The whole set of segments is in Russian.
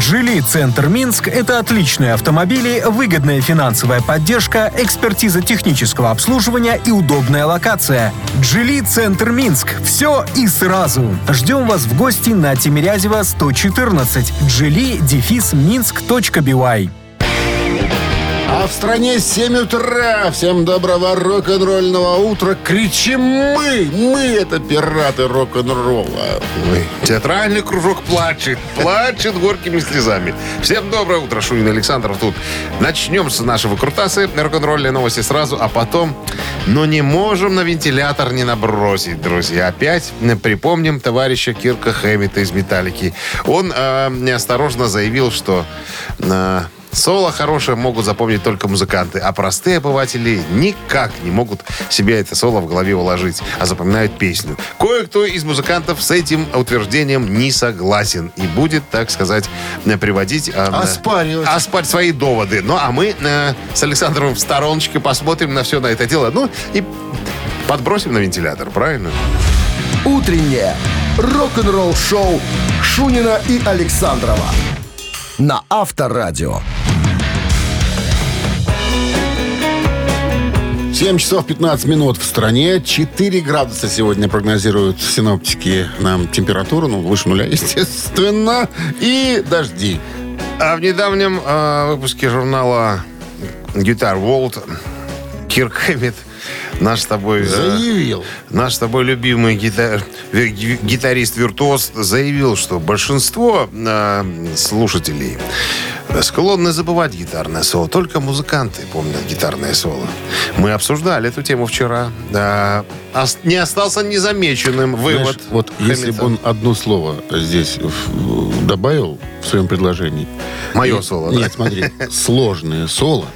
«Джили Центр Минск» — это отличные автомобили, выгодная финансовая поддержка, экспертиза технического обслуживания и удобная локация. «Джили Центр Минск» — все и сразу. Ждем вас в гости на Тимирязева 114. «Джили» дефис минск.бивай. В стране 7 утра. Всем доброго рок-н-ролльного утра. Кричим мы. Мы это пираты рок-н-ролла. Театральный кружок плачет. Плачет горькими слезами. Всем доброе утро, Шунин Александров тут. Начнем с нашего крутасы. Рок-н-ролльные новости сразу, а потом... Но не можем на вентилятор не набросить, друзья. Опять припомним товарища Кирка Хэммита из «Металлики». Он э, неосторожно заявил, что... Э, Соло хорошее могут запомнить только музыканты, а простые обыватели никак не могут себе это соло в голове уложить, а запоминают песню. Кое-кто из музыкантов с этим утверждением не согласен и будет, так сказать, приводить... э, Оспаривать. оспарь свои доводы. Ну, а мы э, с Александром в стороночке посмотрим на все на это дело. Ну, и подбросим на вентилятор, правильно? «Утреннее рок-н-ролл-шоу» Шунина и Александрова на Авторадио. 7 часов 15 минут в стране. 4 градуса сегодня прогнозируют синоптики нам температуру. Ну, выше нуля, естественно. И дожди. А в недавнем э, выпуске журнала Guitar World Кирк Хэммит, наш с тобой... э, Заявил. Наш с тобой любимый гита- ви- ги- гитарист-виртуоз заявил, что большинство э, слушателей склонны забывать гитарное соло. Только музыканты помнят гитарное соло. Мы обсуждали эту тему вчера. Да. Не остался незамеченным вывод. Знаешь, вот если Хэммита. бы он одно слово здесь добавил в своем предложении. Мое соло, да? Нет, смотри. Сложное соло.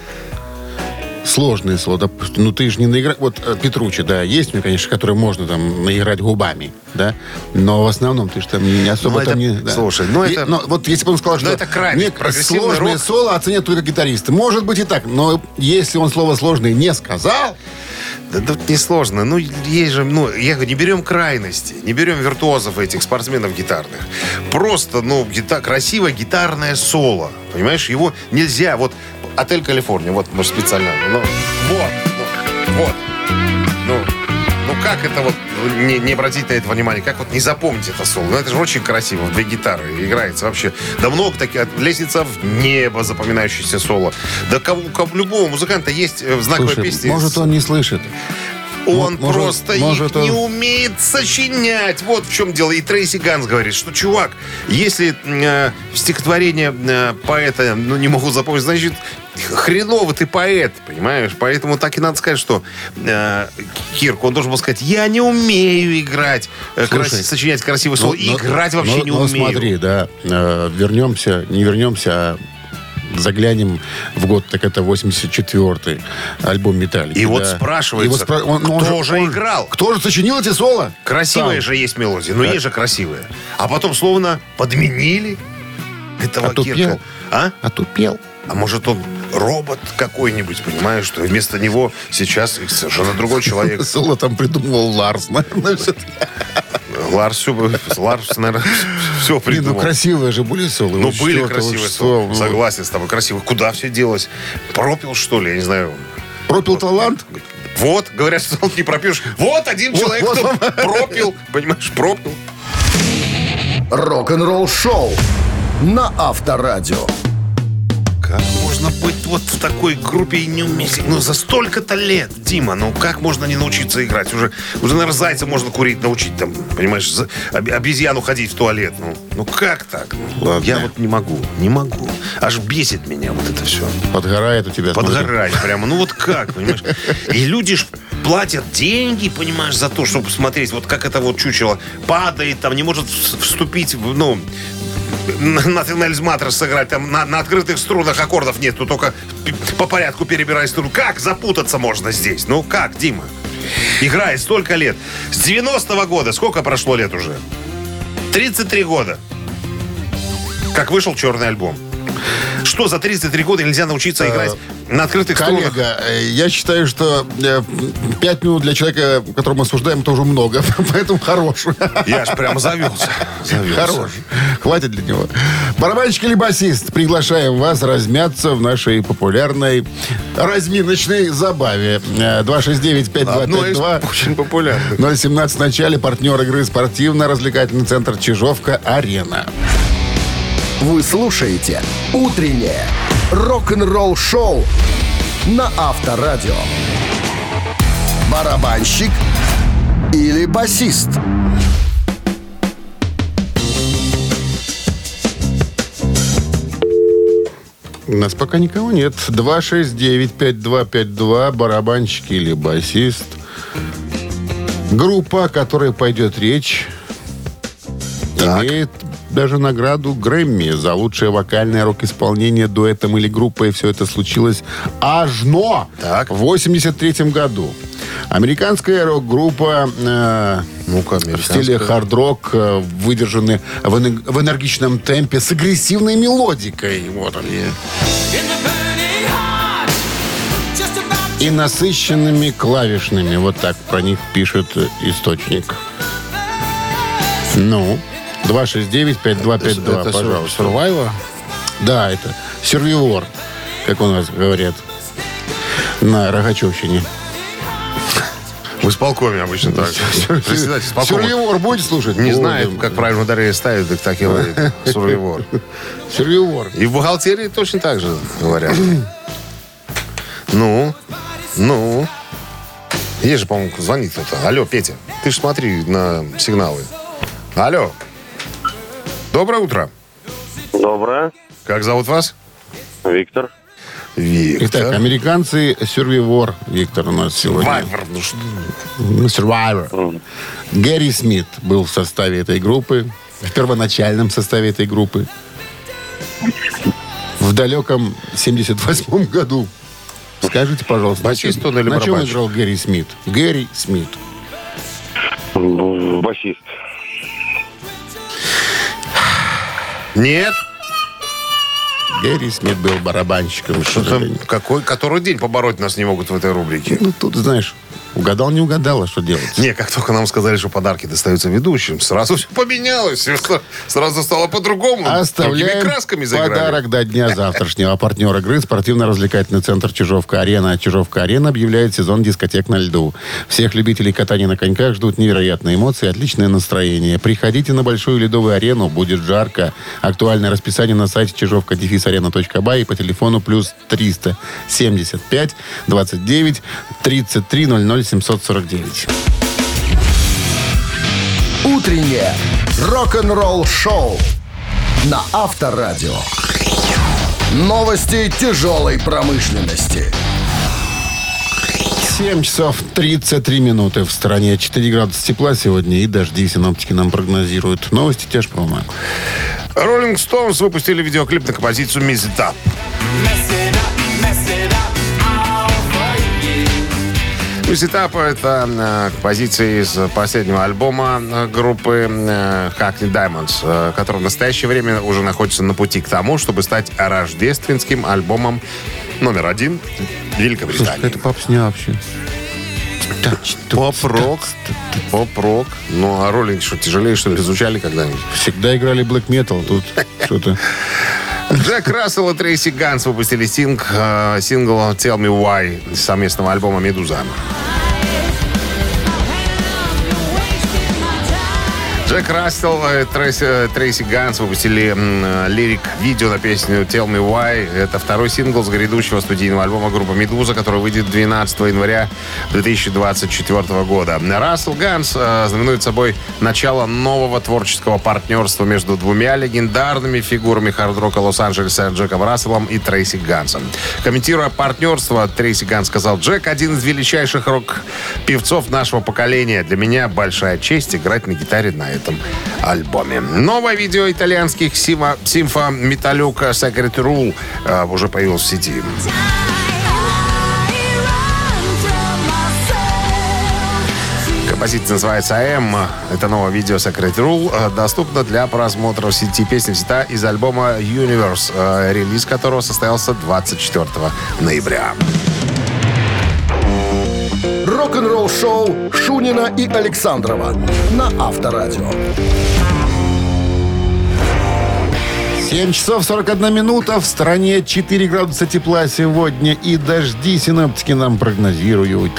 Соло. Допустим, ну ты же не наиграешь... Вот э, Петручи, да, есть меня, конечно, которые можно там наиграть губами, да? Но в основном ты же там не, особо Ну, это- там не... да. слушай, ну, И- это- но вот если бы он сказал, Ну, что... это крайность. нет, Прогрессивный сложное рок. соло оценят только гитаристы. Может быть и так, но если он слово сложное не сказал, Да тут несложно. Ну, есть же, ну, я говорю, не берем крайности, не берем виртуозов этих спортсменов гитарных. Просто, ну, гита- красивое гитарное соло. Понимаешь, его нельзя. Вот отель Калифорния, вот, может, специально. Ну, вот, ну, вот. Ну, ну как это вот не, не обратить на это внимание? Как вот не запомнить это соло? Ну, это же очень красиво. Две гитары играется вообще. Да много таких. Лестница в небо, запоминающееся соло. Да кого, у кого- у любого музыканта есть э, в знаковой слушай, песне может он не слышит. Он Мо- может- просто может их не он- умеет сочинять. Вот в чем дело. И Трейси Ганс говорит, что, чувак, если э, стихотворение э, поэта ну, не могут запомнить, значит, хреново ты поэт, понимаешь? Поэтому так и надо сказать, что э, Кирк, он должен был сказать, я не умею играть, э, Слушай, крас- сочинять красивое слово, Ну, и ну, играть вообще ну, не ну, умею. смотри, да, э, вернемся, не вернемся, а заглянем в год, так это 84-й альбом «Металлики». И вот да. спрашивается, кто же играл? Кто же сочинил эти соло? Красивые Сам. же есть мелодии, но есть же красивые. А потом словно подменили этого Отупел. Кирка. А? Отупел. А может он робот какой-нибудь, понимаешь, что вместо него сейчас совершенно другой человек. Соло там придумывал Ларс, наверное, все-таки. Ларс, все, Ларс, наверное, все Не, ну придумал. красивые же были соло. Ну, были красивые ну. Согласен с тобой, красиво. Куда все делось? Пропил, что ли? Я не знаю. Пропил талант? Вот, говорят, что он не пропьешь. Вот один Вот, человек, вот кто он. пропил. Понимаешь, пропил. Рок-н-ролл-шоу на Авторадио. Как можно быть вот в такой группе и не уметь? Ну, за столько-то лет, Дима, ну как можно не научиться играть? Уже, уже наверное, зайца можно курить научить, там, понимаешь, за- об- обезьяну ходить в туалет. Ну, ну как так? Ну, Ладно. Я вот не могу, не могу. Аж бесит меня вот это все. Подгорает у тебя. смотри. Подгорать прямо. Ну вот как, понимаешь? И люди ж платят деньги, понимаешь, за то, чтобы смотреть, вот как это вот чучело падает, там не может вс- вступить в, ну, на, на Тенельс Матрос сыграть, там на, на открытых струнах аккордов нету, только по порядку перебирай струну. Как запутаться можно здесь? Ну как, Дима? Играет столько лет. С 90-го года, сколько прошло лет уже? 33 года. как вышел черный альбом. Что за 33 года нельзя научиться играть на открытых струнах? Коллега, э, я считаю, что 5 минут для человека, которого мы осуждаем, тоже много. Поэтому хорош. Я аж прямо завелся. завелся. Хорош. Хватит для него. Барабанщик или басист, приглашаем вас размяться в нашей популярной разминочной забаве. Э, 269-5252. Одно из очень популярных. 017 в начале. Партнер игры спортивно-развлекательный центр Чижовка-Арена. Вы слушаете «Утреннее рок-н-ролл-шоу» на Авторадио. Барабанщик или басист? У нас пока никого нет. 269-5252. Барабанщик или басист. Группа, о которой пойдет речь, Так. имеет даже награду Грэмми за лучшее вокальное рок-исполнение дуэтом или группой. Все это случилось аж но Так. в 83 году. Американская рок-группа э, Ну-ка, в стиле хард-рок э, выдержаны в, эне- в энергичном темпе с агрессивной мелодикой. Вот они. И насыщенными клавишными. Вот так про них пишет источник. Ну, 269-5252, Это пожалуйста. Survivor? Да, это сервивор, как у нас говорят на Рогачевщине. В исполкоме обычно так. Председатель исполкома Сервивор будете слушать? не знает, как правильно ударение ставить, так так и говорит. Сурвивор. Сервивор. И в бухгалтерии точно так же говорят. Ну, ну. Есть же, по-моему, звонит кто-то. Алло, Петя, ты же смотри на сигналы. Алло. Доброе утро. Доброе. Как зовут вас? Виктор. Виктор. Итак, американцы сервивор, Виктор, у нас сегодня. Вайвер. Ну, что- Ну, Survivor. Гэри Смит был в составе этой группы, в первоначальном составе этой группы. В далеком 78 году. Скажите, пожалуйста, на Басист чем- он или на чем играл Гэри Смит? Гэри Смит. М, Басист. Нет? Гэри Смит был барабанщиком. к Что-то сожалению. какой, который день побороть нас не могут в этой рубрике. Ну, тут, знаешь, угадал, не угадал, а что делать? Не, как только нам сказали, что подарки достаются ведущим, сразу все поменялось. Ста- Сразу стало по-другому. Оставляем красками заиграли. подарок до дня завтрашнего. Партнер игры спортивно-развлекательный центр Чижовка-Арена. Чижовка-Арена объявляет сезон дискотек на льду. Всех любителей катания на коньках ждут невероятные эмоции и отличное настроение. Приходите на Большую Ледовую арену, будет жарко. Актуальное расписание на сайте чижовка арена.бай и по телефону плюс 375 29 33 00 749. «Утреннее рок-н-ролл-шоу» на Авторадио. Новости тяжелой промышленности. 7 часов 33 минуты в стране. 4 градуса тепла сегодня и дожди синоптики нам прогнозируют. Новости тяжпрома. Rolling Stones выпустили видеоклип на композицию «Miss It Up» — это э, композиция из последнего альбома э, группы Hackney Diamonds, э, который в настоящее время уже находится на пути к тому, чтобы стать рождественским альбомом номер один Великобритании. Это попсня вообще. Поп-рок. Поп-рок. Ну, а роллинг что, тяжелее, что ли, изучали когда-нибудь? Всегда играли black metal, тут что-то... Джек Рассел и Трейси Ганс выпустили синг, э, сингл «Tell Me Why» совместного альбома «Медуза». Джек Рассел и Трейси, э, Трейси Ганс выпустили э, лирик-видео на песню «Tell Me Why». Это второй сингл с грядущего студийного альбома группы «Медуза», который выйдет 12 января 2024 года. Рассел Ганс э, знаменует собой начало нового творческого партнерства между двумя легендарными фигурами хард-рока Лос-Анджелеса Джеком Расселом и Трейси Гансом. Комментируя партнерство, Трейси Ганс сказал, «Джек – один из величайших рок-певцов нашего поколения. Для меня большая честь играть на гитаре на этом альбоме». Новое видео итальянских симфа, Металлюка Secret Rule э, уже появилось в сети. композиция называется «АМ». Это новое видео Secret Rule. э, Доступно для просмотра в сети песни всегда из альбома Universe, э, релиз которого состоялся 24 ноября. Рок-н-ролл шоу Шунина и Александрова на Авторадио. 7 часов 41 минута. В стране 4 градуса тепла сегодня. И дожди синаптики нам прогнозируют.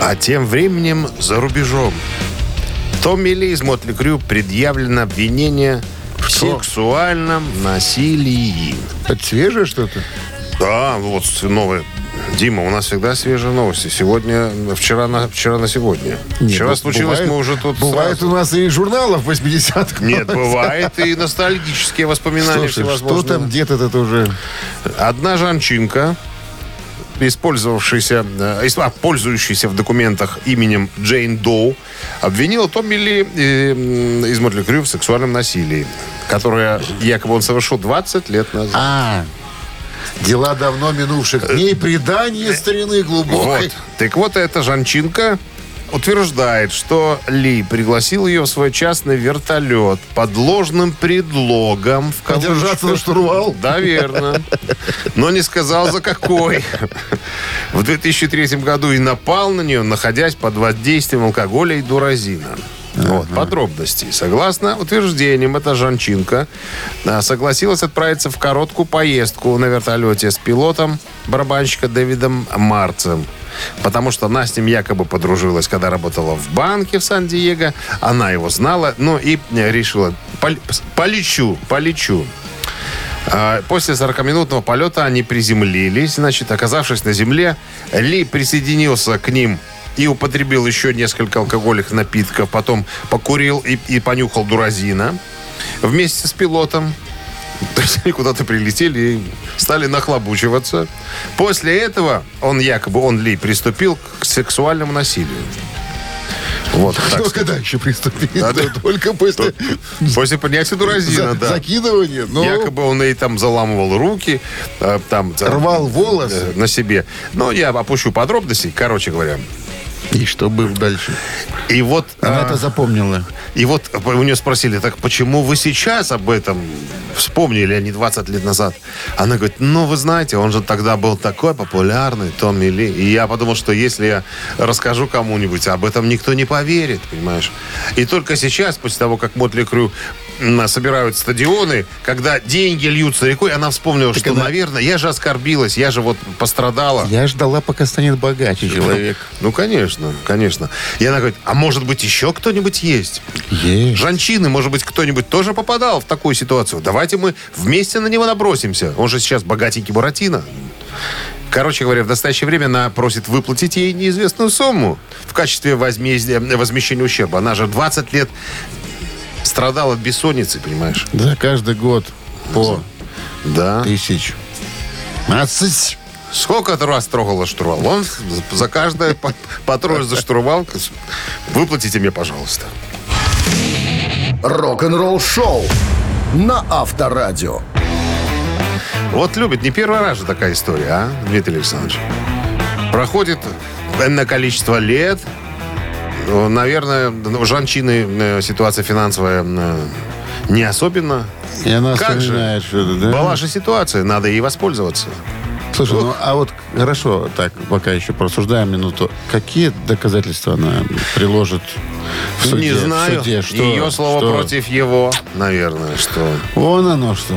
А тем временем за рубежом. Томми Ли из Мотли Крю предъявлено обвинение в сексуальном насилии. Это свежее что-то? Да, вот новое. Дима, у нас всегда свежие новости. Сегодня, вчера на, вчера на сегодня. вчера б- случилось, бывает- мы уже тут... Бывает сразу- у нас и журналов 80-х. Нет, бывает и ностальгические воспоминания Слушай, что там где-то это уже... Одна жанчинка, использовавшаяся, э, а, пользующаяся в документах именем Джейн Доу, обвинила Томми Ли э, из Мотли Крю в сексуальном насилии, которое якобы он совершил 20 лет назад. А, дела давно минувших дней, предание старины глубокой. Вот. Так вот, эта жанчинка утверждает, что Ли пригласил ее в свой частный вертолет под ложным предлогом. В Подержаться за штурвал? Да, верно. Но не сказал, за какой. В 2003 году и напал на нее, находясь под воздействием алкоголя и дуразина. Вот, подробности. Согласно утверждениям, эта жанчинка согласилась отправиться в короткую поездку на вертолете с пилотом барабанщика Дэвидом Марцем. Потому что она с ним якобы подружилась, когда работала в банке в Сан-Диего. Она его знала, ну и э, решила, «Пол- полечу, полечу. А, После 40-минутного полета они приземлились. Значит, оказавшись на земле, Ли присоединился к ним и употребил еще несколько алкогольных напитков. Потом покурил и, и понюхал дуразина вместе с пилотом. То есть они куда-то прилетели и стали нахлобучиваться. После этого он якобы, он Ли, приступил к сексуальному насилию. Вот, так Кто сказать. когда еще приступит? Да, да. Только после После принятия дуразина, за- да. закидывания. Ну, Якобы он ей там заламывал руки, э, там рвал волосы. э, на себе. Но я опущу подробности, короче говоря. И что было дальше? И вот, Она а, это запомнила. и вот у нее спросили, так почему вы сейчас об этом вспомнили, а не 20 лет назад? Она говорит, ну, вы знаете, он же тогда был такой популярный, Томми Ли. И я подумал, что если я расскажу кому-нибудь, об этом никто не поверит, понимаешь? И только сейчас, после того, как Мотли Крю собирают стадионы, когда деньги льются рекой, она вспомнила, что, она- наверное, я же оскорбилась, я же вот пострадала. Я ждала, пока станет богаче человек. Ну, конечно, конечно. И она говорит, а может быть еще кто-нибудь есть? Есть. Жанчины, может быть, кто-нибудь тоже попадал в такую ситуацию? Давайте мы вместе на него набросимся. Он же сейчас богатенький Буратино. Короче говоря, в настоящее время она просит выплатить ей неизвестную сумму в качестве возмездия, возмещения ущерба. Она же 20 лет страдала от бессонницы, понимаешь? За каждый год по Да. тысяч. 15. Сколько ты раз трогала штурвал? Он за каждое трое за штурвал. Выплатите мне, пожалуйста. Рок-н-ролл шоу на Авторадио. Вот любит, не первый раз же такая история, а, Дмитрий Александрович? Проходит энное количество лет, наверное, у жанчины э, ситуация финансовая э, не особенно. И она Как же? что-то, да? Была же ситуация, надо ей воспользоваться. Слушай, ну а вот хорошо, так, пока еще просуждаем минуту. Какие доказательства она приложит в суде? не в знаю. суде? Что- Ее слово что? против его, наверное, что... Вон оно что.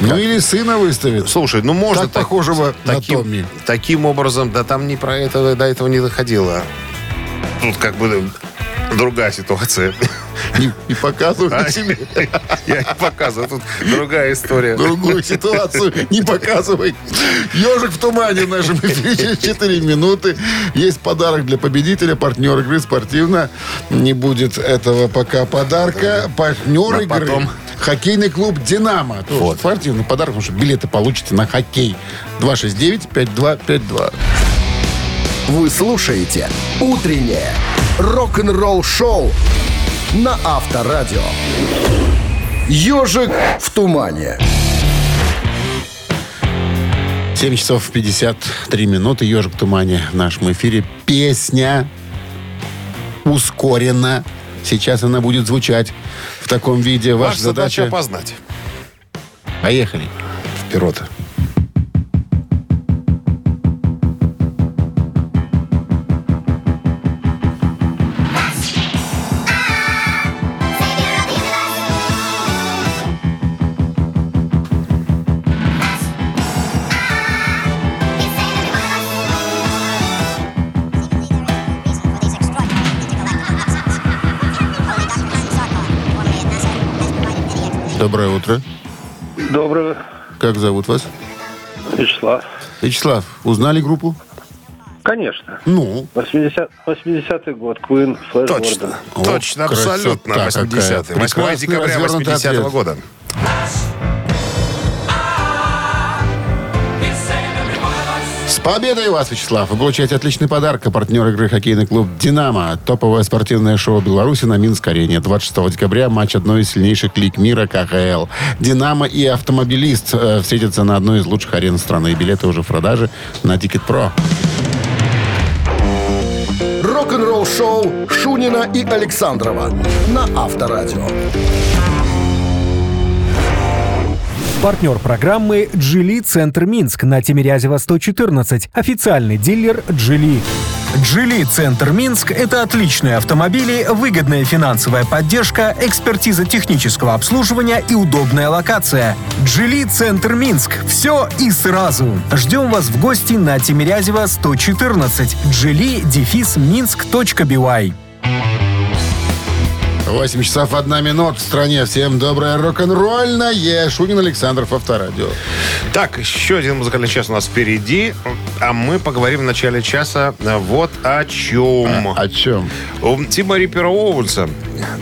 Ну или сына выставит. Слушай, ну можно... Так похожего на таким, Томми. таким образом, да там не про это, до этого не доходило. Тут как бы другая ситуация. И, и показывает А, себе Я не показываю, тут другая история. другую ситуацию. Не показывай. Ежик в тумане в нашем эфире через 4 минуты. Есть подарок для победителя. Партнер игры спортивно. Не будет этого пока подарка. Партнер игры. потом? Хоккейный клуб «Динамо». Тоже Вот. Спортивный подарок, потому что билеты получите на хоккей. 269-5252. Вы слушаете «Утреннее рок-н-ролл-шоу» на Авторадио. «Ежик в тумане». 7 часов 53 минуты. «Ежик в тумане» в нашем эфире. Песня ускоренно. Сейчас она будет звучать в таком виде. Ваша, Ваша задача задача... опознать. Поехали. Вперед. Доброе утро. Доброго, Как зовут вас? Вячеслав. Вячеслав, узнали группу? Конечно. Ну, 80, 80-й год, Queen, Flash Точно. Точно, абсолютно. какая. 80-й. 8 Прекрасный декабря развернутый 80-го ответ. года. Победой вас, Вячеслав! Вы получаете отличный подарок. А партнер игры хоккейный клуб «Динамо». Топовое спортивное шоу Беларуси на Минск-арене. 26 декабря матч одной из сильнейших лиг мира КХЛ. «Динамо» и «Автомобилист» э, встретятся на одной из лучших арен страны. Билеты уже в продаже на Pro. Рок-н-ролл шоу Шунина и Александрова на Авторадио. Партнер программы «Джили Центр Минск» на Тимирязева 114. Официальный дилер «Джили». «Джили Центр Минск» — это отличные автомобили, выгодная финансовая поддержка, экспертиза технического обслуживания и удобная локация. «Джили Центр Минск» — все и сразу. Ждем вас в гости на Тимирязева 114. «Джили» дефис. 8 часов 1 минут в стране. Всем доброе рок-н-ролльное. Шунин Александров, Авторадио. Так, еще один музыкальный час у нас впереди. А мы поговорим в начале часа а, вот о чем. О чем? У Тима Риппера Оуэнса,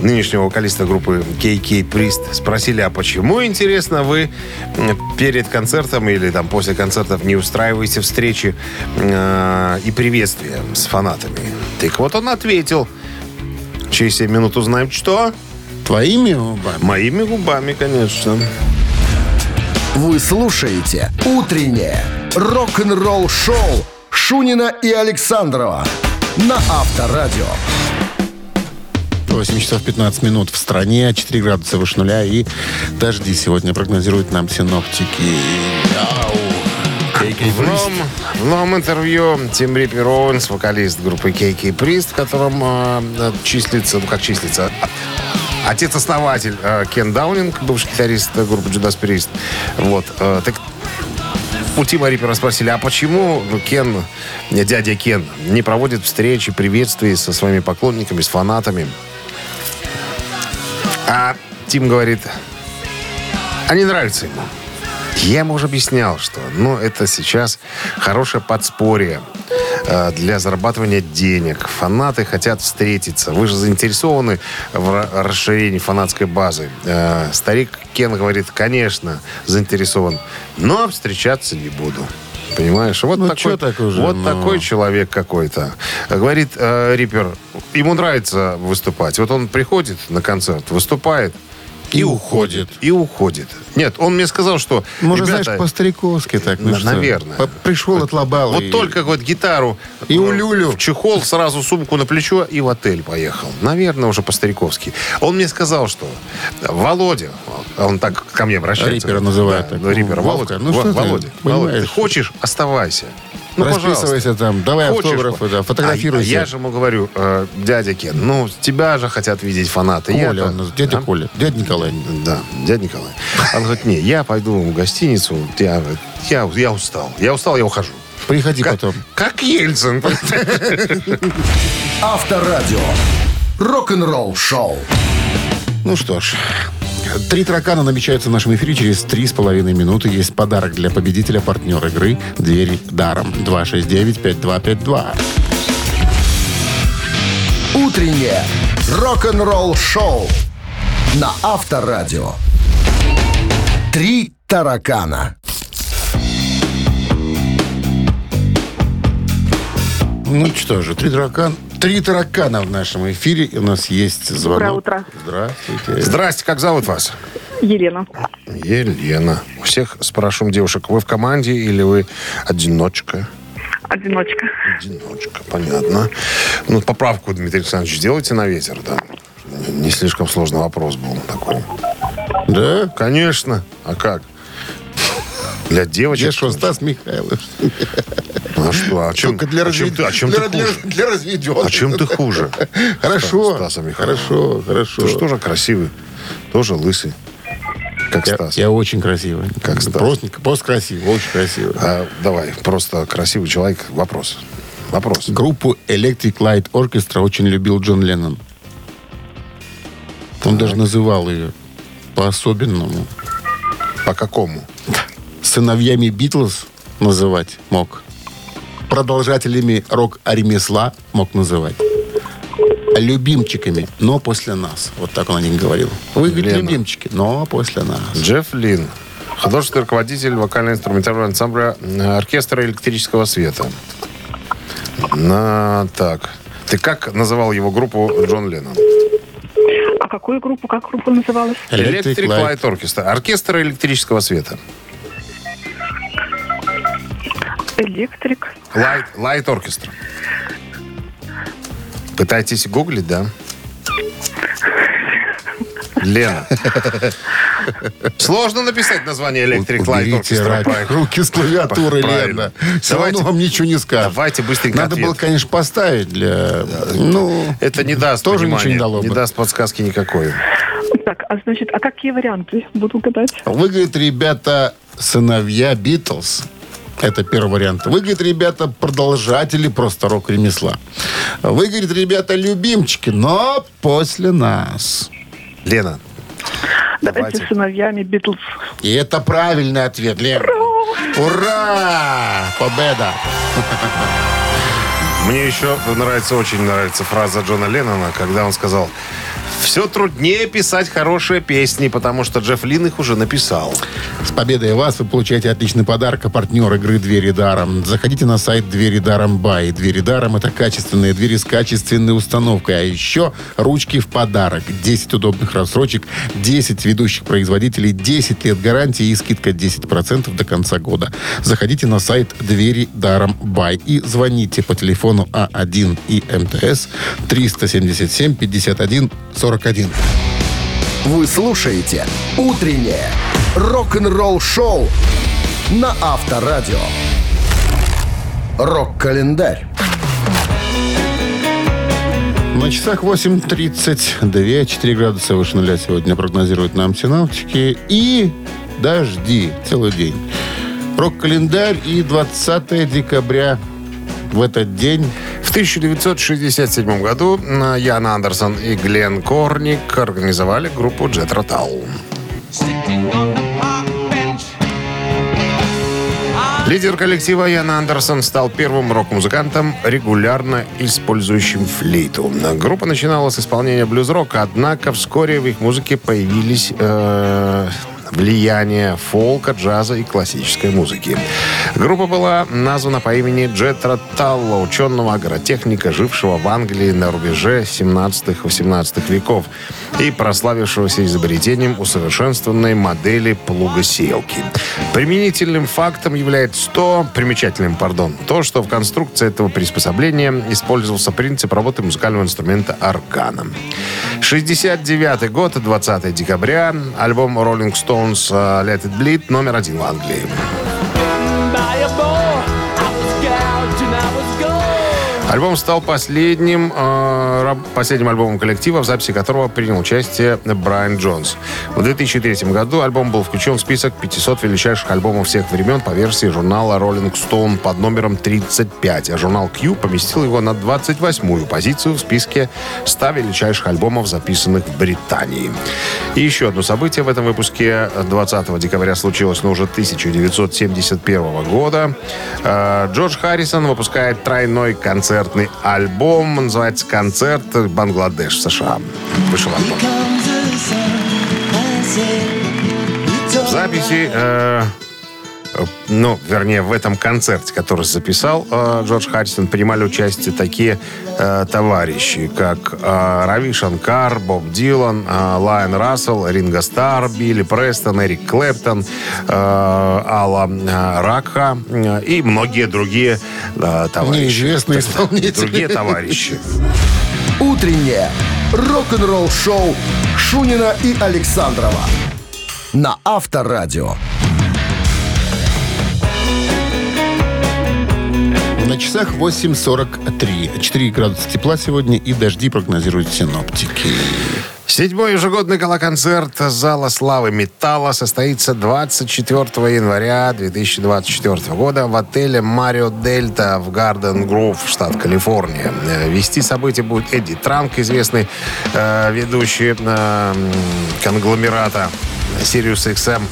нынешнего вокалиста группы KK Priest, спросили, а почему, интересно, вы перед концертом или там после концертов не устраиваете встречи э, и приветствия с фанатами? Так вот он ответил. Через 7 минут узнаем, что? Твоими губами? Моими губами, конечно. Вы слушаете «Утреннее рок-н-ролл-шоу» Шунина и Александрова на Авторадио. 8 часов 15 минут в стране, 4 градуса выше нуля и дожди сегодня прогнозируют нам синоптики. Ау. В новом, в новом интервью Тим Риппер Оуэнс, вокалист группы KK Priest, в котором э, числится, ну как числится, а- отец-основатель э, Кен Даунинг, бывший гитарист э, группы Judas Priest. Вот. э, так у Тима Риппера спросили, а почему Кен, э, дядя Кен, не проводит встречи, приветствий со своими поклонниками, с фанатами? А Тим говорит, а не нравится ему. Я ему уже объяснял, что ну, это сейчас хорошее подспорье э, для зарабатывания денег. Фанаты хотят встретиться. Вы же заинтересованы в ра- расширении фанатской базы. Э, старик Кен говорит, конечно, заинтересован, но встречаться не буду. Понимаешь? Вот, Ну, такой, так уже, вот ну. такой человек какой-то. Говорит э, Риппер, ему нравится выступать. Вот он приходит на концерт, выступает, и, уходит. И уходит. Нет, он мне сказал, что... Может, ребята, знаешь, по-стариковски так. ну что, наверное. по- Пришел, отлобал. Вот и- только вот гитару И э, улюлю. в чехол, сразу сумку на плечо и в отель поехал. Наверное, уже по-стариковски. Он мне сказал, что Володя, он так ко мне обращается. Риппера называют Да, так. Вовка, Володя. ну ты, Володя, понимаешь? Володя, ты хочешь, оставайся. Ну, Расписывайся пожалуйста. там, давай Хочешь, автографы, да, фотографируйся. А, я же ему говорю, э, дядя Кен, ну, тебя же хотят видеть фанаты. Коля, Я-то- он, дядя А? Коля, дядя Николай. Да, дядя Николай. Он говорит, не, я пойду в гостиницу, я, я, я устал. Я устал, я ухожу. Приходи Как, потом. как Ельцин. Авторадио. Рок-н-ролл шоу. Ну что ж, три таракана намечаются в нашем эфире через три с половиной минуты. Есть подарок для победителя, партнер игры «Дверь даром». 269-5252. Утреннее рок-н-ролл шоу на Авторадио. Три таракана. Ну что же, три таракана. Три таракана в нашем эфире. И у нас есть звонок. Доброе утро. Здравствуйте. Здрасте, как зовут вас? Елена. Елена. У всех спрашиваем девушек, вы в команде или вы одиночка? Одиночка. Одиночка, понятно. Ну, поправку, Дмитрий Александрович, сделайте на ветер, да. Не слишком сложный вопрос был такой. Да? Конечно. А как? Для девочек. Я что, Стас Михайлович? А что? А чем, Только для, а чем ты, а чем для, ты для- хуже? для разведенных. А чем ты хуже? Хорошо, Стаса хорошо, хорошо. Ты же тоже красивый. Тоже лысый. Как Я, Стас. я очень красивый. Как Стас. Просто, просто красивый, очень красивый. А, давай, просто красивый человек. Вопрос. Вопрос. Группу Electric Light Orchestra очень любил Джон Леннон. Он даже называл ее по-особенному. По какому? Сыновьями Битлз называть мог. Продолжателями рок-ремесла мог называть. Любимчиками, но после нас. Вот так он о них говорил. Вы, говорит, Лена. любимчики, но после нас. Джефф Лин. Художественный руководитель вокально-инструментального ансамбля э, оркестра электрического света. На, так. Ты как называл его группу Джон Леннон? А какую группу, как группа называлась? Electric. Light Orchestra. Оркестр электрического света. Электрик. Light, Light Orchestra. Пытаетесь гуглить, да? Лена. Сложно написать название Electric Light Уберите Orchestra. руки с клавиатуры. Лена. Все Давайте- равно вам ничего не скажет. Давайте быстренько Надо ответ. было, конечно, поставить для... Ну, Это не даст Тоже понимания, ничего не дало бы. даст подсказки никакой. Так, а значит, а какие варианты? Буду гадать. Вы, говорит, ребята, сыновья Битлз. Это первый вариант. Вы, говорит, ребята, продолжатели просто рок-ремесла. Вы, говорит, ребята, любимчики, но после нас. Лена, Давайте Давайте. сыновьями Битлз. И это правильный ответ, Лен. Ура! Победа! мне еще нравится, очень нравится фраза Джона Леннона, когда он сказал, все труднее писать хорошие песни, потому что Джефф Лин их уже написал. С победой вас вы получаете отличный подарок, а партнер игры «Двери даром». Заходите на сайт «Двери даром бай». «Двери даром» — это качественные двери с качественной установкой. А еще ручки в подарок. 10 удобных рассрочек, 10 ведущих производителей, 10 лет гарантии и скидка 10% до конца года. Заходите на сайт «Двери даром бай» и звоните по телефону А1 и МТС 377 51 41. Вы слушаете «Утреннее рок-н-ролл-шоу» на Авторадио. Рок-календарь. На часах 8.32, 4 градуса выше нуля сегодня прогнозируют нам синаптики. И дожди целый день. Рок-календарь и 20 декабря в этот день В 1967 году э, Ян Андерсон и Глен Корник организовали группу Jet Rotal. Лидер коллектива Ян Андерсон стал первым рок-музыкантом, регулярно использующим флейту. Группа начинала с исполнения блюз-рока, однако вскоре в их музыке появились э, влияние фолка, джаза и классической музыки. Группа была названа по имени Джетра Талла, ученого-агротехника, жившего в Англии на рубеже 17-18 веков и прославившегося изобретением усовершенствованной модели плугосеялки. Применительным фактом является то, примечательным, пардон, то, что в конструкции этого приспособления использовался принцип работы музыкального инструмента аркана. 69 год, 20 декабря, альбом Rolling Stones э, Let It Bleed номер один в Англии. Альбом стал последним, э, последним альбомом коллектива, в записи которого принял участие Брайан Джонс. В 2003 году альбом был включен в список 500 величайших альбомов всех времен по версии журнала Rolling Stone под номером 35, а журнал Q поместил его на 28-ю позицию в списке 100 величайших альбомов, записанных в Британии. И еще одно событие в этом выпуске 20 декабря случилось, но уже 1971 года. Э, Джордж Харрисон выпускает тройной концертный альбом. Называется «Концерт Бангладеш» в США. Вышел альбом. В записи э, ну, вернее, в этом концерте, который записал э, Джордж Харрисон, принимали участие такие э, товарищи, как э, Рави Шанкар, Боб Дилан, э, Лайон Рассел, Ринго Стар, Билли Престон, Эрик Клэптон, э, Алла э, Ракха э, и многие другие э, товарищи. Неизвестные исполнители. Другие товарищи. Утреннее рок-н-ролл-шоу Шунина и Александрова на Авторадио. На часах 8.43. 4 градуса тепла сегодня и дожди прогнозируют синоптики. Седьмой ежегодный галоконцерт Зала славы металла состоится 24 января 2024 года в отеле Марио Дельта в Гарден Гроув, штат Калифорния. Э, Вести событие будет Эдди Транк, известный э, ведущий э, конгломерата Sirius XM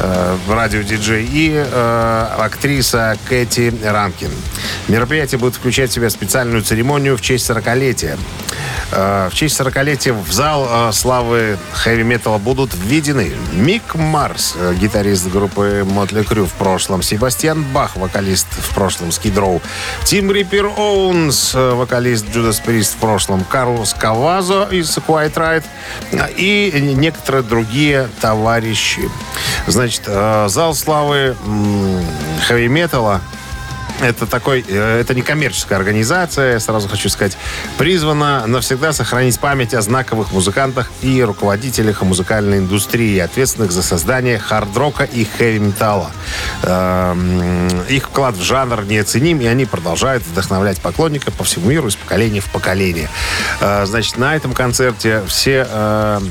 э, радиодиджей и э, актриса Кэти Ранкин. Мероприятие будет включать в себя специальную церемонию в честь 40-летия. Э, в честь 40-летия в зал э, славы хэви-металла будут введены Мик Марс, э, гитарист группы Mötley Crüe в прошлом, Себастьян Бах, вокалист в прошлом Skid Row, Тим Риппер Оуэнс, э, вокалист Judas Priest в прошлом, Карлос Кавазо из Quiet Riot э, и некоторые другие товарищи. Значит, э, зал славы хэви-металла это такой, э, это не коммерческая организация, сразу хочу сказать, призвана навсегда сохранить память о знаковых музыкантах и руководителях музыкальной индустрии, ответственных за создание хард-рока и хэви-металла. Эм, Их вклад в жанр неоценим, и они продолжают вдохновлять поклонников по всему миру из поколения в поколение. Э, Значит, на этом концерте все эм,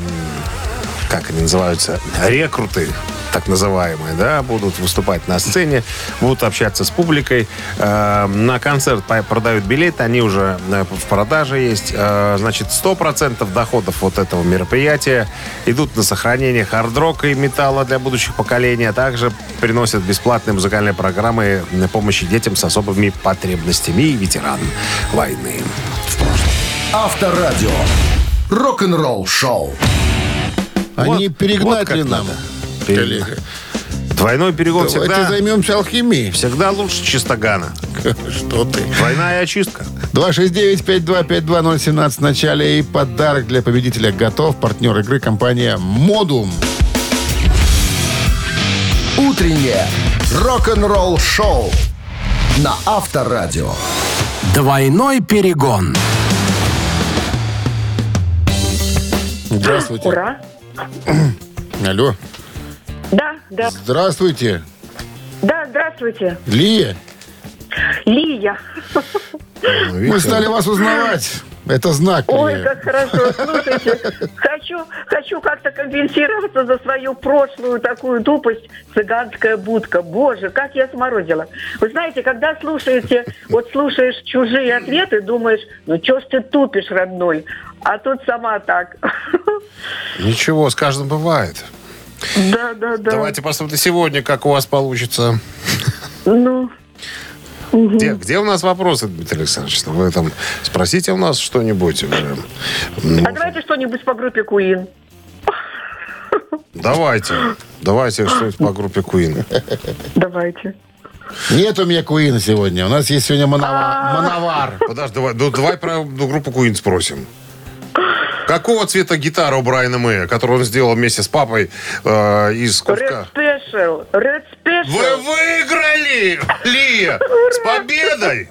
как они называются, рекруты, так называемые, да, будут выступать на сцене, будут общаться с публикой. Э, на концерт продают билеты, они уже э, в продаже есть. Э, значит, 100% доходов вот этого мероприятия идут на сохранение хард-рока и металла для будущих поколений, а также приносят бесплатные музыкальные программы на помощи детям с особыми потребностями и ветеранам войны. Авторадио. Рок-н-ролл шоу. Они Вот- перегнать вот ли нам, коллега? Двойной перегон Давайте всегда, займемся алхимией. всегда лучше чистогана. Что ты? Двойная очистка. 269-5252017 в начале. И подарок для победителя готов. Партнер игры компания «Модум». Утреннее рок-н-ролл шоу на Авторадио. Двойной перегон. Здравствуйте. Ура. Алло. Да, да, Здравствуйте. да, здравствуйте. Лия, Лия. мы стали вас узнавать. Это знак, Ой, как хорошо. Слушайте, хочу, хочу как-то компенсироваться за свою прошлую такую тупость цыганская будка. Боже, как я сморозила. Вы знаете, когда слушаете, вот слушаешь чужие ответы, думаешь, ну что ж ты тупишь, родной? А тут сама так. Ничего, с каждым бывает. Да, да, да. Давайте посмотрим сегодня, как у вас получится. Ну, Где, где у нас вопросы, Дмитрий Александрович? Вы там спросите у нас что-нибудь. уже. Ну, а давайте что-нибудь по группе Queen. Давайте. Давайте что-нибудь по группе Queen. Давайте. Нет у меня Куина сегодня. У нас есть сегодня Мановар. Мановар. Подожди, давай, ну, давай про ну, группу Queen спросим. Какого цвета гитара у Брайана Мэя, которую он сделал вместе с папой э, из куска? Red Special. Red Special. Вы выиграли, Лия! С победой!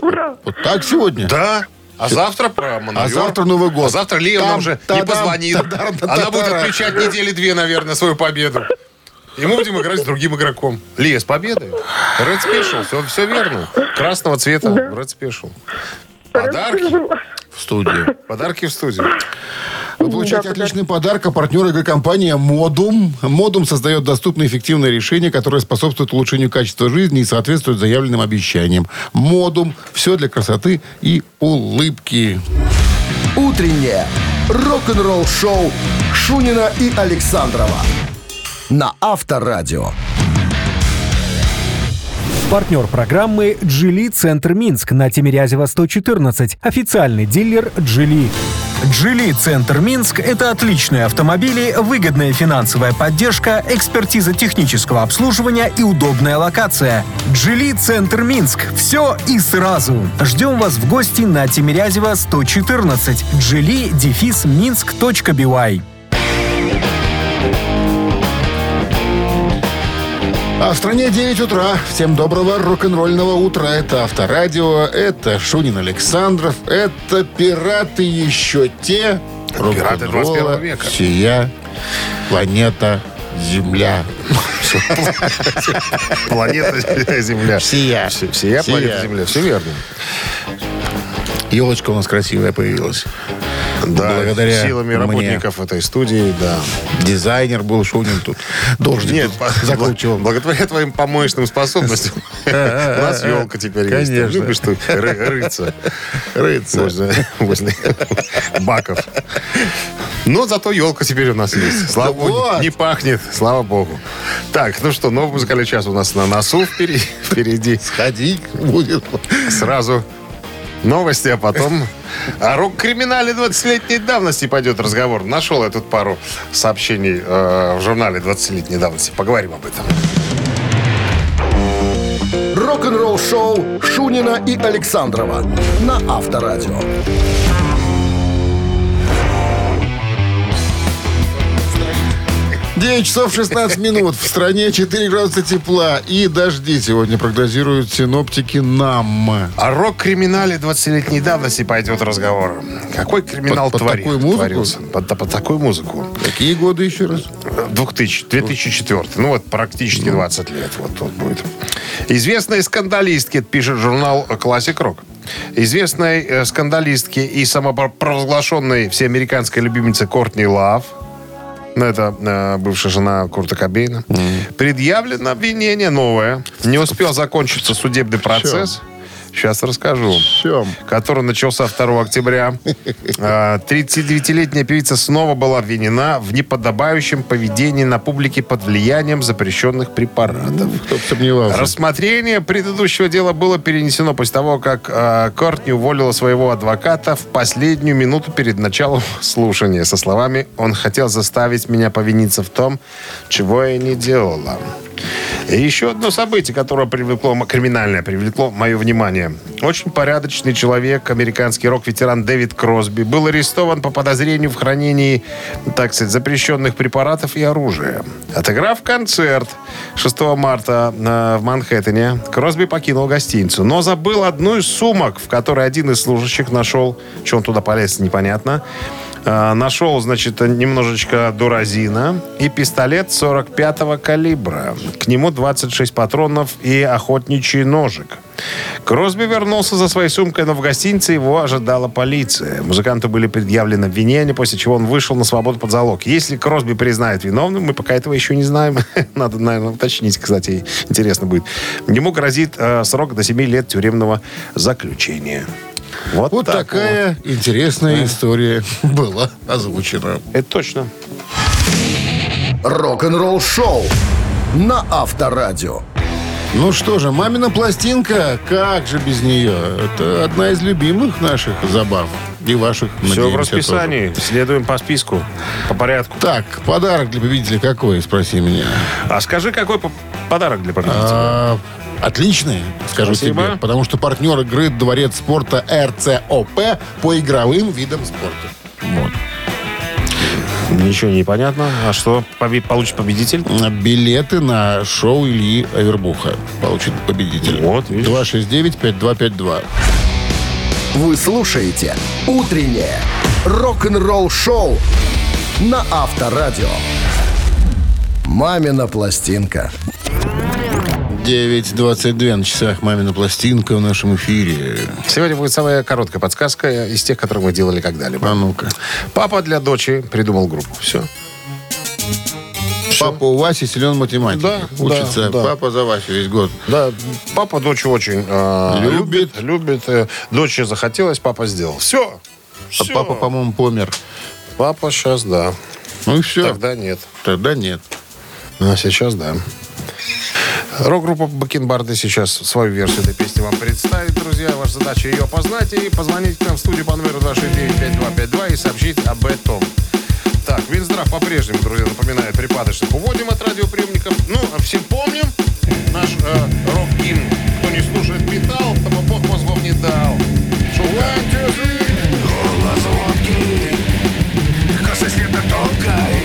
Ура. Вот так сегодня? Да. А завтра про Манайор. А завтра Новый год. А завтра Лия нам уже не позвонит. Она будет отмечать недели две, наверное, свою победу. И мы будем играть с другим игроком. Лия, с победой. Red Special, все, все верно. Красного цвета Red Special. Подарки В студии. Подарки в студии. Вы получаете отличный подарок, а партнер игры компания «Модум». «Модум» создает доступные и эффективные решения, которые способствуют улучшению качества жизни и соответствуют заявленным обещаниям. «Модум» – все для красоты и улыбки. Утреннее рок-н-ролл шоу Шунина и Александрова на Авторадио. Партнер программы «Джили Центр Минск» на Тимирязева 114. Официальный дилер «Джили». Джили Центр Минск – это отличные автомобили, выгодная финансовая поддержка, экспертиза технического обслуживания и удобная локация. Джили Центр Минск. Все и сразу. Ждем вас в гости на Тимирязева 114. Джили А в стране 9 утра. Всем доброго рок-н-ролльного утра. Это Авторадио, это Шунин Александров, это пираты еще те. Пираты рок-н-ролла, 21 века. Сия, планета, Земля. Планета Земля. Всея Сия. планета Земля. Все верно. Елочка у нас красивая появилась. Да, Благодаря силами мне. работников этой студии, да. Дизайнер был Шунин тут. Должник Нет, закручивал. благодаря твоим помоечным способностям у нас елка теперь есть. Конечно. Любишь ты ры- рыться Рыться. возле, возле баков. Но зато елка теперь у нас есть. Слава Да богу, вот. не пахнет, слава богу. Так, ну что, новый музыкальный час у нас на носу впереди. впереди. Сходи будет. Сразу новости, а потом о рок-криминале 20-летней давности пойдет разговор. Нашел я тут пару сообщений э, в журнале 20-летней давности. Поговорим об этом. Рок-н-ролл шоу Шунина и Александрова на Авторадио. 9 часов 16 минут. В стране 4 градуса тепла. И дожди сегодня прогнозируют синоптики нам. О рок-криминале 20-летней давности пойдет разговор. Какой криминал Под- под твори- такую музыку? творился? Под, под такую музыку. Какие годы еще раз? 2000, 2004. Ну вот практически 20 лет. Вот тут будет. Известной скандалистке, это пишет журнал Classic Rock. Известной э, скандалистке и самопровозглашенной всеамериканской любимице Кортни Лав, ну, это э, бывшая жена Курта Кобейна, предъявлено обвинение новое. Не успел закончиться судебный процесс. Сейчас расскажу Чем? который начался 2 октября. А, 39-летняя певица снова была обвинена в неподобающем поведении на публике под влиянием запрещенных препаратов. Кто бы сомневался. Рассмотрение предыдущего дела было перенесено после того, как э, Кортни уволила своего адвоката в последнюю минуту перед началом слушания со словами «Он хотел заставить меня повиниться в том, чего я не делала». И еще одно событие, которое привлекло, криминальное привлекло мое внимание. Очень порядочный человек, американский рок-ветеран Дэвид Кросби, был арестован по подозрению в хранении, так сказать, запрещенных препаратов и оружия. Отыграв концерт 6 марта э, в Манхэттене, Кросби покинул гостиницу, но забыл одну из сумок, в которой один из служащих нашел, что он туда полез, непонятно, Нашел, значит, немножечко дуразина и пистолет 45-го калибра. К нему 26 патронов и охотничий ножик. Кросби вернулся за своей сумкой, но в гостинице его ожидала полиция. Музыканту были предъявлены обвинения, после чего он вышел на свободу под залог. Если Кросби признает виновным, мы пока этого еще не знаем. Надо, наверное, уточнить, кстати, интересно будет. Ему грозит э, срок до 7 лет тюремного заключения. Вот, Вот так такая интересная история была озвучена. вот. Это точно. Рок-н-ролл шоу на Авторадио. Ну что же, мамина пластинка, как же без нее? Это одна из любимых наших забав. И ваших, Все в расписании. Следуем по списку, по порядку. тоже. Так, подарок для победителя какой, спроси меня. А скажи, какой по- подарок для победителя? А, отличный, скажу Спасибо. тебе. Потому что партнер игры Дворец спорта РЦОП по игровым видам спорта. Вот. Ничего не понятно. А что побе- получит победитель? Билеты на шоу Ильи Авербуха получит победитель. Вот, видишь. 269-5252. Вы слушаете «Утреннее рок-н-ролл-шоу» на Авторадио. «Мамина пластинка». 9.22 на часах «Мамина пластинка» в нашем эфире. Сегодня будет самая короткая подсказка из тех, которые мы делали когда-либо. А ну-ка. Папа для дочери придумал группу. Все. Папа у Васи силен в математике. Да, Учится. да, да. Папа за Васю весь год. Да, папа дочь очень э, Любит. любит. Э, Дочь захотелось, папа сделал. Все. А папа, по-моему, помер. Папа сейчас, да. Ну и все. Тогда нет. Тогда нет. А сейчас да. Рок-группа Бакенбарды сейчас свою версию этой песни вам представит, друзья. Ваша задача ее опознать и позвонить к нам в студию по номеру 269-5252 и сообщить об этом. Так, Винздрав по-прежнему, друзья, напоминает, припадочных уводим от радиоприемников. Ну, а все помним наш э, рок-гимн. Кто не слушает металл, тому Бог мозгов не дал. Three. Голос водки, коса света тонкой,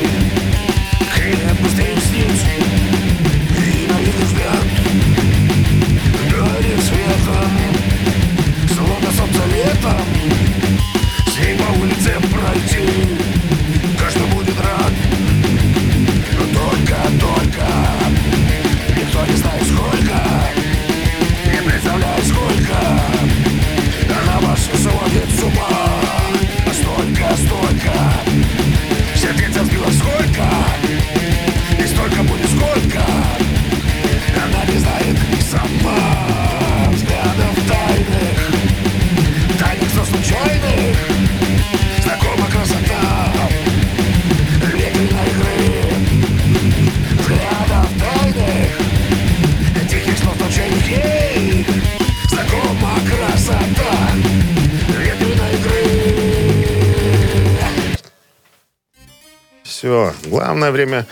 главное время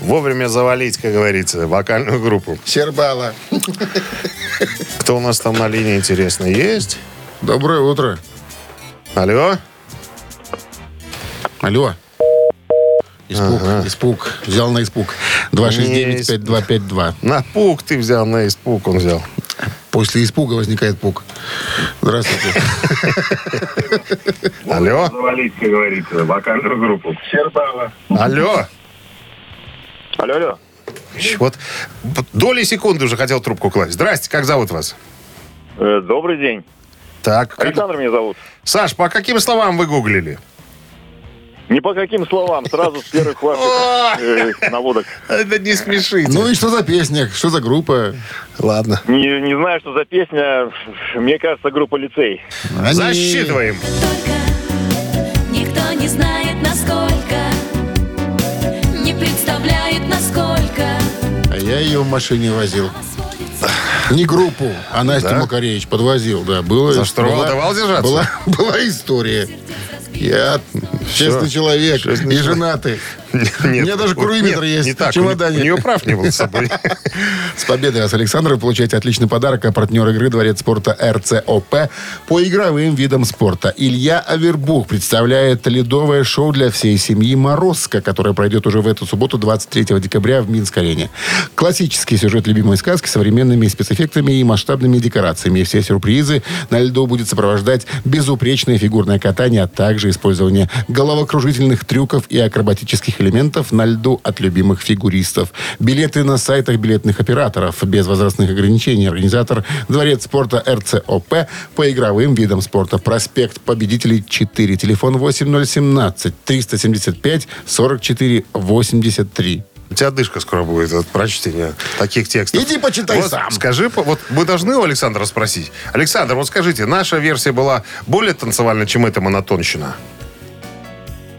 вовремя завалить, как говорится, вокальную группу. Сербала. Кто у нас там на линии, интересно, есть? Доброе утро. Алло? Алло. Испуг, испуг. Взял на испуг. 269-5252. На пук ты взял, на испуг он взял. После испуга возникает пук. Здравствуйте. Алло? Завалить, как говорится, вокальную группу. Сербала. Алло? Алло, алло. Вот доли секунды уже хотел трубку класть. Здрасте, как зовут вас? Э, добрый день. Так, как- Александр меня зовут. Саш, по каким словам вы гуглили? Не по каким словам, сразу с первых ваших э, наводок. Это не смешите. Ну и что за песня? Что за группа? ладно. Не, не знаю, что за песня. Мне кажется, группа лицей. Они- Засчитываем. Только никто не знает, насколько, представляет, насколько. А я ее в машине возил. Не группу, а Настю Да? Макаревич подвозил, да. Было, За штурвал давал держаться? Была, была история. Я честный человек Честный и женатый. Нет, У меня даже нет, есть Не так, чемодане. У нее прав не было с собой. С победой вас, Александр. Вы получаете отличный подарок. А партнер игры Дворец спорта РЦОП по игровым видам спорта. Илья Авербух представляет ледовое шоу для всей семьи «Морозко», которое пройдет уже в эту субботу, 23 декабря в Минск-арене. Классический сюжет любимой сказки с современными спецэффектами и масштабными декорациями. Все сюрпризы на льду будет сопровождать безупречное фигурное катание, а также использование головокружительных трюков и акробатических элементов на льду от любимых фигуристов. Билеты на сайтах билетных операторов без возрастных ограничений. Организатор Дворец спорта РЦОП по игровым видам спорта. Проспект Победителей 4. Телефон 8017 375 44 83. У тебя дышка скоро будет от прочтения таких текстов. Иди почитай Вот сам. Скажи, вот мы должны у Александра спросить. Александр, вот скажите, наша версия была более танцевальной, чем эта монотонщина?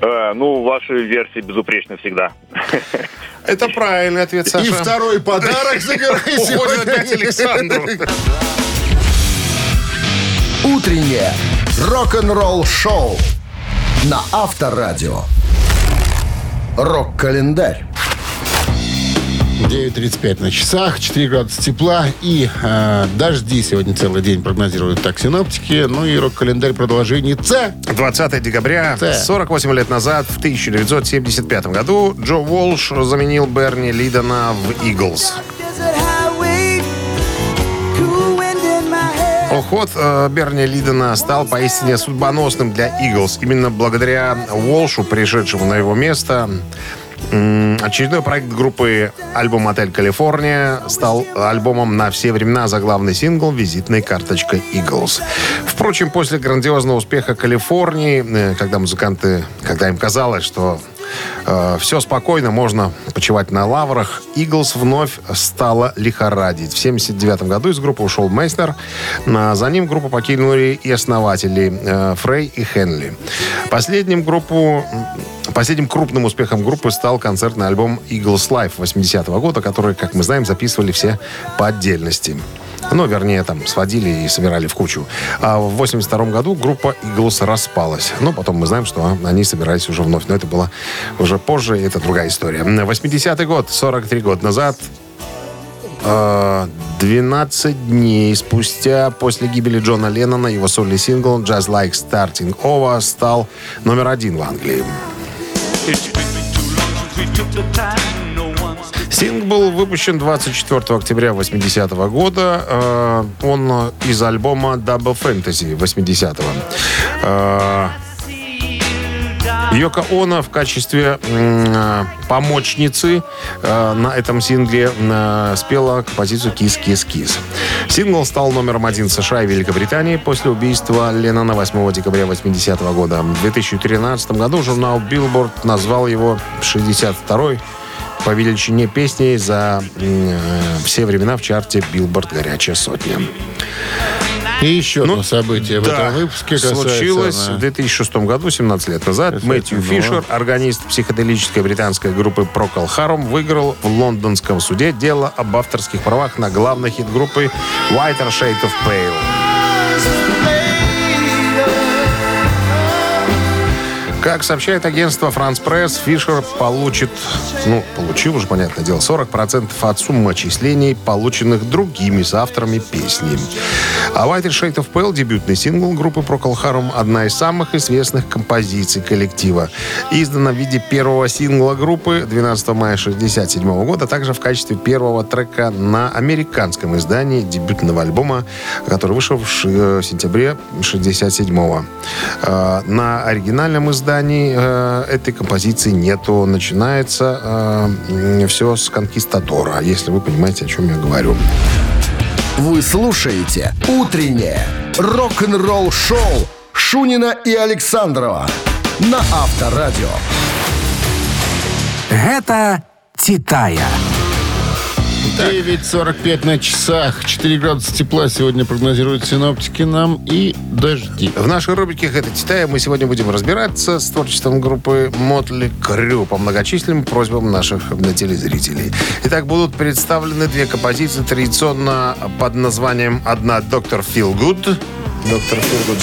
Э, ну, ваши версии безупречны всегда. Это правильный ответ, Саша. И второй подарок забирай Уходит сегодня. опять Александру. Утреннее рок-н-ролл-шоу на Авторадио. Рок-календарь. 9.35 на часах, 4 градуса тепла и э, дожди сегодня целый день прогнозируют так синоптики. Ну и рок-календарь продолжений С. 20 декабря, Да. 48 лет назад, в 1975 году, Джо Уолш заменил Берни Лидона в «Иглз». Уход э, Берни Лидона стал поистине судьбоносным для «Иглз». Именно благодаря Уолшу, пришедшему на его место, очередной проект группы альбом «Отель Калифорния» стал альбомом на все времена за главный сингл «Визитной карточкой «Иглз». Впрочем, после грандиозного успеха Калифорнии, э, когда музыканты, когда им казалось, что все спокойно, можно почивать на лаврах. Иглс вновь стала лихорадить. В 79 году из группы ушел Мейснер. А За ним группу покинули и основатели э, Фрей и Хенли. Последним группу, Последним крупным успехом группы стал концертный альбом Eagles Life 80-го года, который, как мы знаем, записывали все по отдельности. Ну, вернее, там сводили и собирали в кучу. А в 82 году группа Eagles распалась. Ну, потом мы знаем, что они собирались уже вновь. Но это было уже позже, и это другая история. 80-й год, 43 года назад, э, 12 дней спустя после гибели Джона Леннона его сольный сингл «Just Like Starting Over» стал номер один в Англии. Сингл был выпущен 24 октября 80 года. Э, Он из альбома Double Fantasy 80-го. Йоко Оно в качестве э, помощницы э, на этом сингле э, спела композицию «Кис, кис, кис». Сингл стал номером один в США и Великобритании после убийства Леннона 8 декабря 80 года. В 2013 году журнал Billboard назвал его 62-й по величине песни за э, все времена в чарте Billboard «Горячая сотня». И еще одно событие в Ну, Да, этом выпуске случилось да. в 2006 году, 17 лет назад. Это Мэтью было. Фишер, органист психоделической британской группы Procol Harum, выиграл в лондонском суде дело об авторских правах на главный хит группы Whiter Shade of Pale. Как сообщает агентство France Press, Фишер получит, ну, получил уже, понятное дело, 40% от суммы отчислений, полученных другими соавторами песни. А White Shade of Pale, дебютный сингл группы Procol Harum, одна из самых известных композиций коллектива. Издана в виде первого сингла группы 12 мая 1967 года, а также в качестве первого трека на американском издании дебютного альбома, который вышел в ши- сентябре 1967 На оригинальном издании э, этой композиции нету. Начинается все с «Конкистадора», если вы понимаете, о чем я говорю. Вы слушаете «Утреннее рок-н-ролл-шоу» Шунина и Александрова на Авторадио. Гэта Титая. 9.45 на часах. 4 градуса тепла сегодня прогнозируют синоптики нам и дожди. В нашей рубрике «Это Титая» мы сегодня будем разбираться с творчеством группы Мотли Крю по многочисленным просьбам наших телезрителей. Итак, будут представлены две композиции традиционно под названием «Одна Доктор Фил Гуд». Доктор Фил Гуд.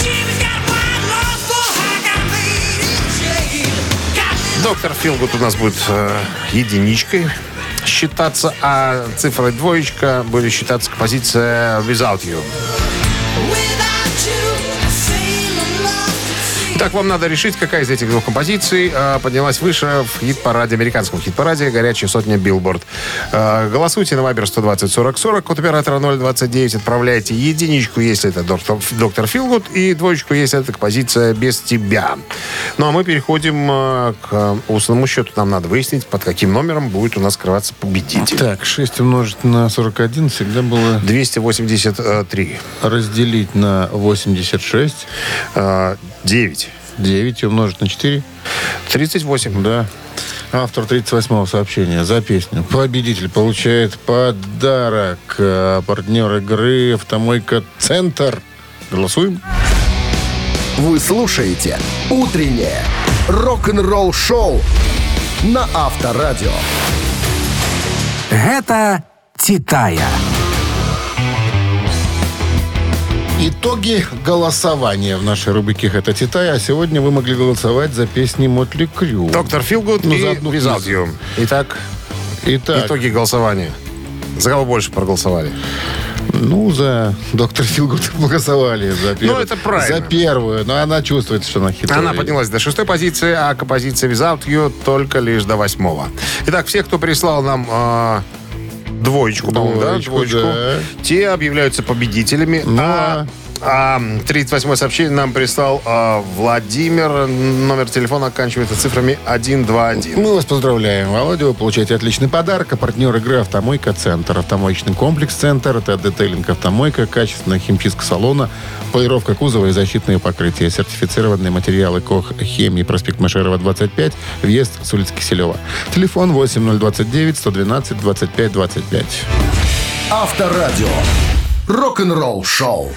Доктор Филгуд у нас будет э, единичкой считаться, а цифрой двоечка будет считаться композиция «Without You». Итак, вам надо решить, какая из этих двух композиций э, поднялась выше в хит-параде, американском хит-параде «Горячая сотня Billboard». Э, голосуйте на Viber 120 40 40, код оператора 029, отправляйте единичку, если это доктор, Doctor Feelgood, и двоечку, если это композиция «Без тебя». Ну, а мы переходим э, к устному счету. Нам надо выяснить, под каким номером будет у нас скрываться победитель. Так, 6 умножить на 41 всегда было 283. разделить на 86. Э, 9. 9 умножить на 4. 38. Да. Автор 38-го сообщения за песню. Победитель получает подарок. А Партнер игры «Автомойка Центр». Голосуем. Вы слушаете «Утреннее рок-н-ролл-шоу» на Авторадио. Гэта Титая. Итоги голосования в нашей рубрике «Это Титай». А сегодня вы могли голосовать за песни Мотли Крю. Доктор Филгуд Ну, и Without. You. Итак, Итак, итоги голосования. За кого больше проголосовали? ну, за доктор Филгуд голосовали. За первую, Ну, это правильно. За первую. Но она чувствует, что она хитрая. Она поднялась до шестой позиции, а композиция Without You только лишь до восьмого. Итак, все, кто прислал нам а, двоечку, по-моему, да? Двоечку, те объявляются победителями. Ну, а, а 38 сообщение нам прислал а, Владимир. Номер телефона оканчивается цифрами 121. Мы вас поздравляем, Володя. Вы получаете отличный подарок. А партнер игры «Автомойка Центр». Автомоечный комплекс «Центр». Это детейлинг «Автомойка», качественная химчистка салона, полировка кузова и защитные покрытия. Сертифицированные материалы КОХ «Хемии», проспект Машерова, 25, въезд с улицы Киселева. Телефон 8029 112 25 25. Авторадио. Рок-н-ролл-шоу.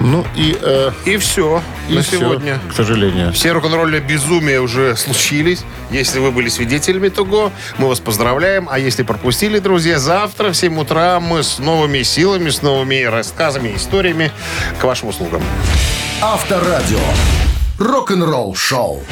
Ну и, э, И все и на всё, сегодня. к сожалению. Все рок-н-ролльные безумия уже случились. Если вы были свидетелями того, мы вас поздравляем. А если пропустили, друзья, завтра в 7 утра мы с новыми силами, с новыми рассказами, историями к вашим услугам. Авторадио. Рок-н-ролл шоу.